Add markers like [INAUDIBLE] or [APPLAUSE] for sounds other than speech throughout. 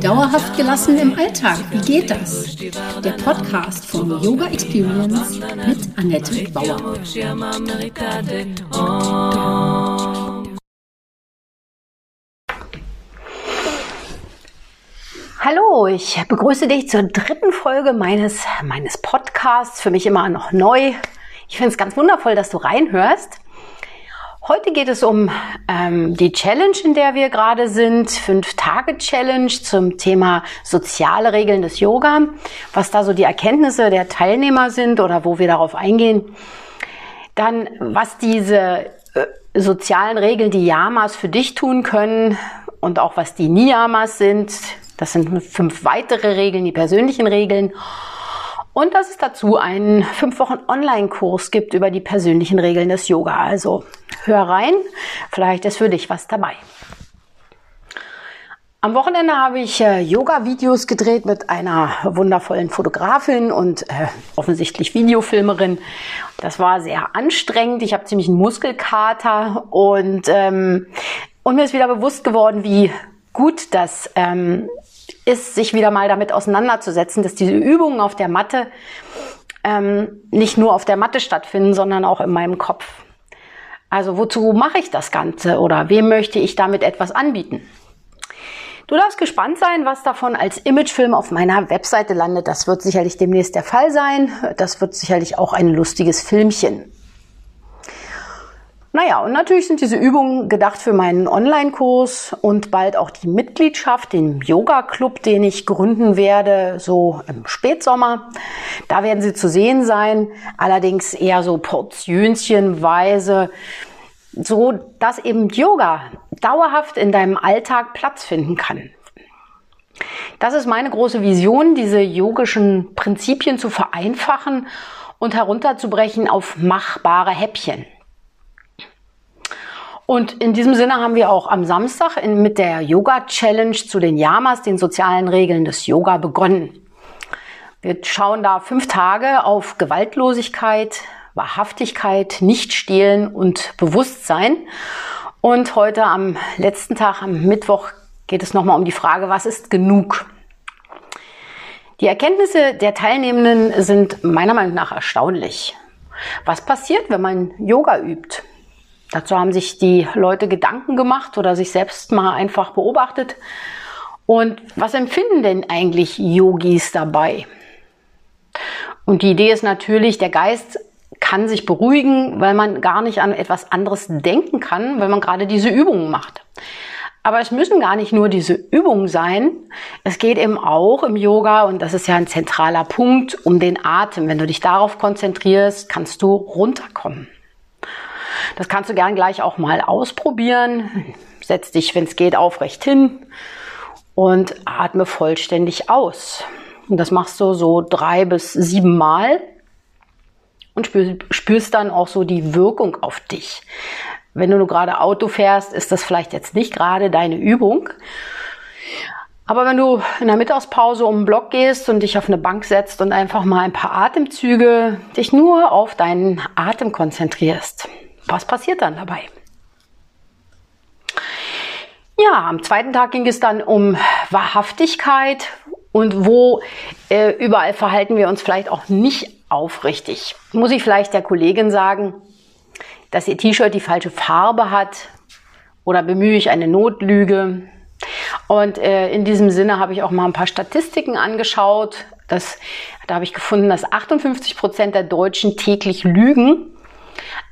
Dauerhaft gelassen im Alltag, wie geht das? Der Podcast von Yoga Experience mit Annette Bauer. Hallo, ich begrüße dich zur dritten Folge meines, meines Podcasts. Für mich immer noch neu. Ich finde es ganz wundervoll, dass du reinhörst. Heute geht es um ähm, die Challenge, in der wir gerade sind, Fünf-Tage-Challenge zum Thema soziale Regeln des Yoga, was da so die Erkenntnisse der Teilnehmer sind oder wo wir darauf eingehen. Dann, was diese äh, sozialen Regeln, die Yamas für dich tun können und auch was die Niyamas sind. Das sind fünf weitere Regeln, die persönlichen Regeln und dass es dazu einen fünf Wochen Online-Kurs gibt über die persönlichen Regeln des Yoga. Also hör rein, vielleicht ist für dich was dabei. Am Wochenende habe ich äh, Yoga-Videos gedreht mit einer wundervollen Fotografin und äh, offensichtlich Videofilmerin. Das war sehr anstrengend. Ich habe ziemlich einen Muskelkater und, ähm, und mir ist wieder bewusst geworden, wie gut das ähm, ist, sich wieder mal damit auseinanderzusetzen, dass diese Übungen auf der Matte ähm, nicht nur auf der Matte stattfinden, sondern auch in meinem Kopf. Also wozu mache ich das Ganze oder wem möchte ich damit etwas anbieten? Du darfst gespannt sein, was davon als Imagefilm auf meiner Webseite landet. Das wird sicherlich demnächst der Fall sein. Das wird sicherlich auch ein lustiges Filmchen. Naja, und natürlich sind diese Übungen gedacht für meinen Online-Kurs und bald auch die Mitgliedschaft, den Yoga-Club, den ich gründen werde, so im Spätsommer. Da werden sie zu sehen sein, allerdings eher so portionchenweise, so dass eben Yoga dauerhaft in deinem Alltag Platz finden kann. Das ist meine große Vision, diese yogischen Prinzipien zu vereinfachen und herunterzubrechen auf machbare Häppchen. Und in diesem Sinne haben wir auch am Samstag in, mit der Yoga Challenge zu den Yamas, den sozialen Regeln des Yoga, begonnen. Wir schauen da fünf Tage auf Gewaltlosigkeit, Wahrhaftigkeit, Nichtstehlen und Bewusstsein. Und heute am letzten Tag, am Mittwoch, geht es nochmal um die Frage, was ist genug? Die Erkenntnisse der Teilnehmenden sind meiner Meinung nach erstaunlich. Was passiert, wenn man Yoga übt? Dazu haben sich die Leute Gedanken gemacht oder sich selbst mal einfach beobachtet. Und was empfinden denn eigentlich Yogis dabei? Und die Idee ist natürlich, der Geist kann sich beruhigen, weil man gar nicht an etwas anderes denken kann, weil man gerade diese Übungen macht. Aber es müssen gar nicht nur diese Übungen sein. Es geht eben auch im Yoga, und das ist ja ein zentraler Punkt, um den Atem. Wenn du dich darauf konzentrierst, kannst du runterkommen. Das kannst du gern gleich auch mal ausprobieren. Setz dich, wenn es geht, aufrecht hin und atme vollständig aus. Und das machst du so drei bis sieben Mal und spürst dann auch so die Wirkung auf dich. Wenn du nur gerade Auto fährst, ist das vielleicht jetzt nicht gerade deine Übung. Aber wenn du in der Mittagspause um den Block gehst und dich auf eine Bank setzt und einfach mal ein paar Atemzüge dich nur auf deinen Atem konzentrierst, was passiert dann dabei? Ja, am zweiten Tag ging es dann um Wahrhaftigkeit und wo äh, überall verhalten wir uns vielleicht auch nicht aufrichtig. Muss ich vielleicht der Kollegin sagen, dass ihr T-Shirt die falsche Farbe hat oder bemühe ich eine Notlüge? Und äh, in diesem Sinne habe ich auch mal ein paar Statistiken angeschaut. Das, da habe ich gefunden, dass 58 Prozent der Deutschen täglich lügen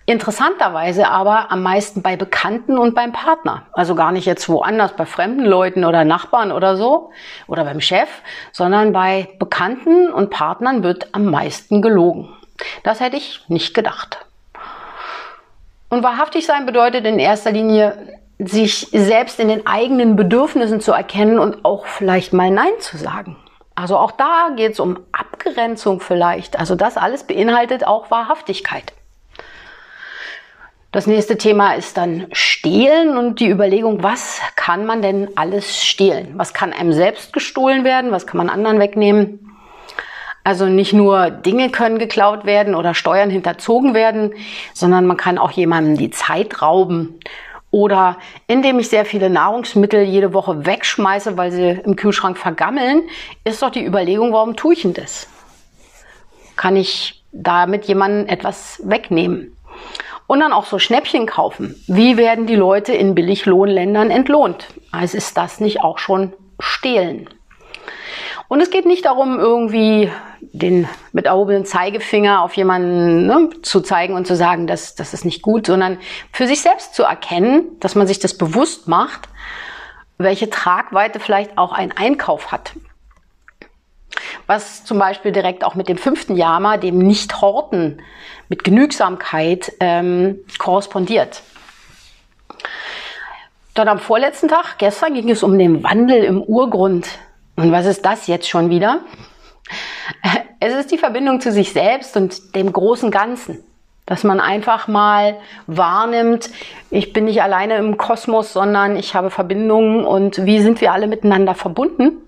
Interessanterweise aber am meisten bei Bekannten und beim Partner. Also gar nicht jetzt woanders, bei fremden Leuten oder Nachbarn oder so oder beim Chef, sondern bei Bekannten und Partnern wird am meisten gelogen. Das hätte ich nicht gedacht. Und wahrhaftig sein bedeutet in erster Linie, sich selbst in den eigenen Bedürfnissen zu erkennen und auch vielleicht mal Nein zu sagen. Also auch da geht es um Abgrenzung vielleicht. Also das alles beinhaltet auch Wahrhaftigkeit. Das nächste Thema ist dann Stehlen und die Überlegung, was kann man denn alles stehlen? Was kann einem selbst gestohlen werden? Was kann man anderen wegnehmen? Also nicht nur Dinge können geklaut werden oder Steuern hinterzogen werden, sondern man kann auch jemandem die Zeit rauben oder indem ich sehr viele Nahrungsmittel jede Woche wegschmeiße, weil sie im Kühlschrank vergammeln, ist doch die Überlegung, warum tue ich denn das? Kann ich damit jemanden etwas wegnehmen? Und dann auch so Schnäppchen kaufen. Wie werden die Leute in Billiglohnländern entlohnt? Also ist das nicht auch schon Stehlen? Und es geht nicht darum, irgendwie den mit erhobenen Zeigefinger auf jemanden ne, zu zeigen und zu sagen, das, das ist nicht gut, sondern für sich selbst zu erkennen, dass man sich das bewusst macht, welche Tragweite vielleicht auch ein Einkauf hat. Was zum Beispiel direkt auch mit dem fünften Yama, dem Nicht-Horten, mit Genügsamkeit ähm, korrespondiert. Dann am vorletzten Tag, gestern, ging es um den Wandel im Urgrund. Und was ist das jetzt schon wieder? Es ist die Verbindung zu sich selbst und dem großen Ganzen. Dass man einfach mal wahrnimmt, ich bin nicht alleine im Kosmos, sondern ich habe Verbindungen und wie sind wir alle miteinander verbunden?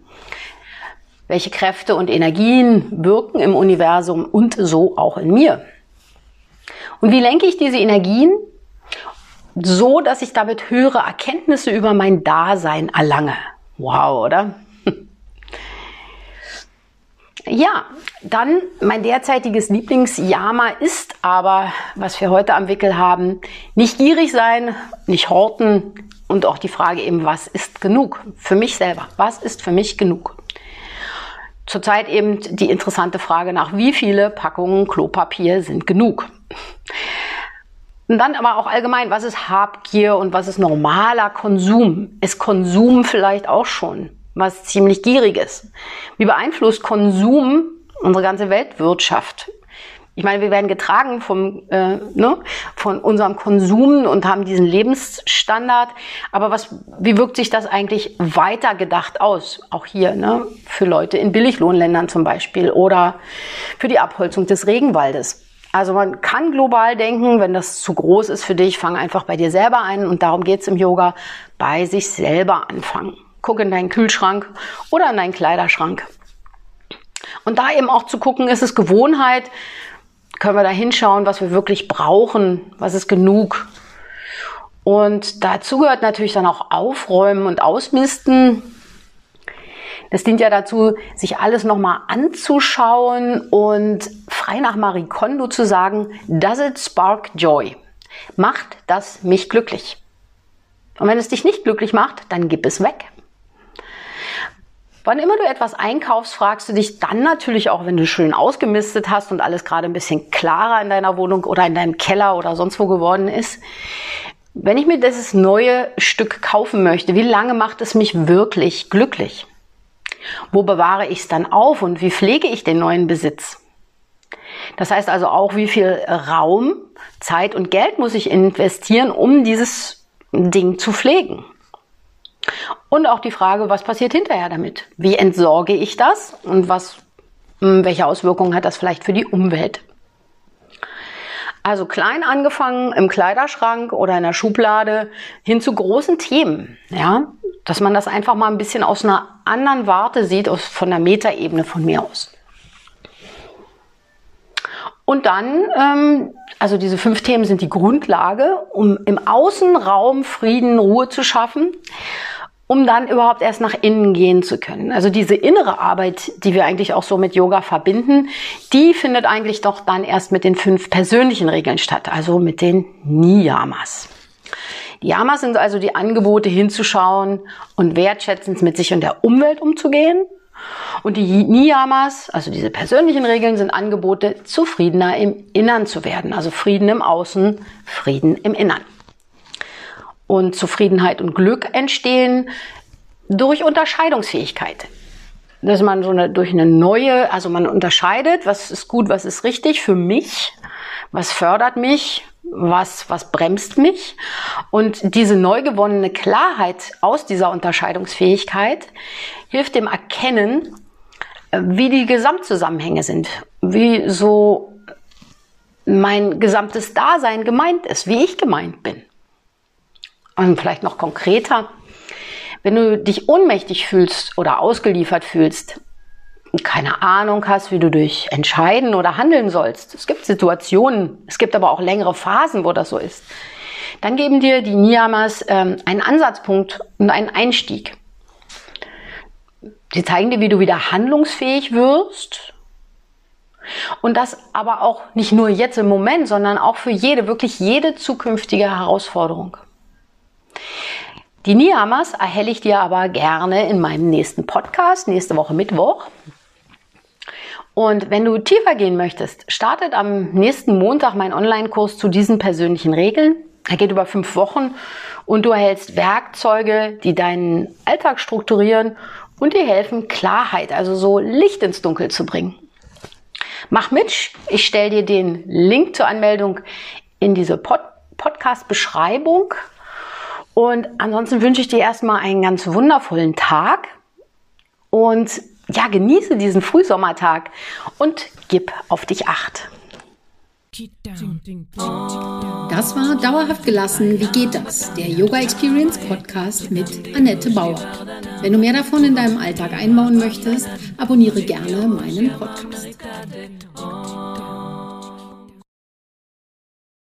Welche Kräfte und Energien wirken im Universum und so auch in mir? Und wie lenke ich diese Energien so, dass ich damit höhere Erkenntnisse über mein Dasein erlange? Wow, oder? [LAUGHS] Ja, dann mein derzeitiges Lieblingsyama ist aber, was wir heute am Wickel haben, nicht gierig sein, nicht horten und auch die Frage eben, was ist genug für mich selber? Was ist für mich genug? Zurzeit eben die interessante Frage nach, wie viele Packungen Klopapier sind genug? Und dann aber auch allgemein, was ist Habgier und was ist normaler Konsum? Ist Konsum vielleicht auch schon was ziemlich gierig ist. Wie beeinflusst Konsum unsere ganze Weltwirtschaft? Ich meine, wir werden getragen vom, äh, ne, von unserem Konsum und haben diesen Lebensstandard. Aber was, wie wirkt sich das eigentlich weiter gedacht aus? Auch hier, ne, für Leute in Billiglohnländern zum Beispiel oder für die Abholzung des Regenwaldes. Also man kann global denken, wenn das zu groß ist für dich, fang einfach bei dir selber ein. Und darum geht's im Yoga, bei sich selber anfangen guck in deinen Kühlschrank oder in deinen Kleiderschrank. Und da eben auch zu gucken, ist es Gewohnheit, können wir da hinschauen, was wir wirklich brauchen, was ist genug. Und dazu gehört natürlich dann auch Aufräumen und Ausmisten. Das dient ja dazu, sich alles nochmal anzuschauen und frei nach Marie Kondo zu sagen, does it spark joy? Macht das mich glücklich? Und wenn es dich nicht glücklich macht, dann gib es weg. Wann immer du etwas einkaufst, fragst du dich dann natürlich auch, wenn du schön ausgemistet hast und alles gerade ein bisschen klarer in deiner Wohnung oder in deinem Keller oder sonst wo geworden ist, wenn ich mir dieses neue Stück kaufen möchte, wie lange macht es mich wirklich glücklich? Wo bewahre ich es dann auf und wie pflege ich den neuen Besitz? Das heißt also auch, wie viel Raum, Zeit und Geld muss ich investieren, um dieses Ding zu pflegen? Und auch die Frage, was passiert hinterher damit? Wie entsorge ich das und was, hm, welche Auswirkungen hat das vielleicht für die Umwelt? Also klein angefangen im Kleiderschrank oder in der Schublade hin zu großen Themen, ja, dass man das einfach mal ein bisschen aus einer anderen Warte sieht, aus, von der Metaebene von mir aus. Und dann, ähm, also diese fünf Themen sind die Grundlage, um im Außenraum Frieden, Ruhe zu schaffen um dann überhaupt erst nach innen gehen zu können. Also diese innere Arbeit, die wir eigentlich auch so mit Yoga verbinden, die findet eigentlich doch dann erst mit den fünf persönlichen Regeln statt, also mit den Niyamas. Die Yamas sind also die Angebote hinzuschauen und wertschätzend mit sich und der Umwelt umzugehen. Und die Niyamas, also diese persönlichen Regeln, sind Angebote, zufriedener im Innern zu werden. Also Frieden im Außen, Frieden im Innern und Zufriedenheit und Glück entstehen durch Unterscheidungsfähigkeit. Dass man so eine, durch eine neue, also man unterscheidet, was ist gut, was ist richtig für mich, was fördert mich, was, was bremst mich. Und diese neu gewonnene Klarheit aus dieser Unterscheidungsfähigkeit hilft dem Erkennen, wie die Gesamtzusammenhänge sind, wie so mein gesamtes Dasein gemeint ist, wie ich gemeint bin. Und vielleicht noch konkreter, wenn du dich ohnmächtig fühlst oder ausgeliefert fühlst und keine Ahnung hast, wie du dich entscheiden oder handeln sollst. Es gibt Situationen, es gibt aber auch längere Phasen, wo das so ist. dann geben dir die Niyamas ähm, einen Ansatzpunkt und einen Einstieg. Sie zeigen dir, wie du wieder handlungsfähig wirst. Und das aber auch nicht nur jetzt im Moment, sondern auch für jede, wirklich jede zukünftige Herausforderung. Die Niyamas erhelle ich dir aber gerne in meinem nächsten Podcast, nächste Woche Mittwoch. Und wenn du tiefer gehen möchtest, startet am nächsten Montag mein Online-Kurs zu diesen persönlichen Regeln. Er geht über fünf Wochen und du erhältst Werkzeuge, die deinen Alltag strukturieren und dir helfen, Klarheit, also so Licht ins Dunkel zu bringen. Mach mit, ich stelle dir den Link zur Anmeldung in diese Pod Podcast-Beschreibung. Und ansonsten wünsche ich dir erstmal einen ganz wundervollen Tag und ja, genieße diesen Frühsommertag und gib auf dich acht. Das war Dauerhaft gelassen. Wie geht das? Der Yoga Experience Podcast mit Annette Bauer. Wenn du mehr davon in deinem Alltag einbauen möchtest, abonniere gerne meinen Podcast.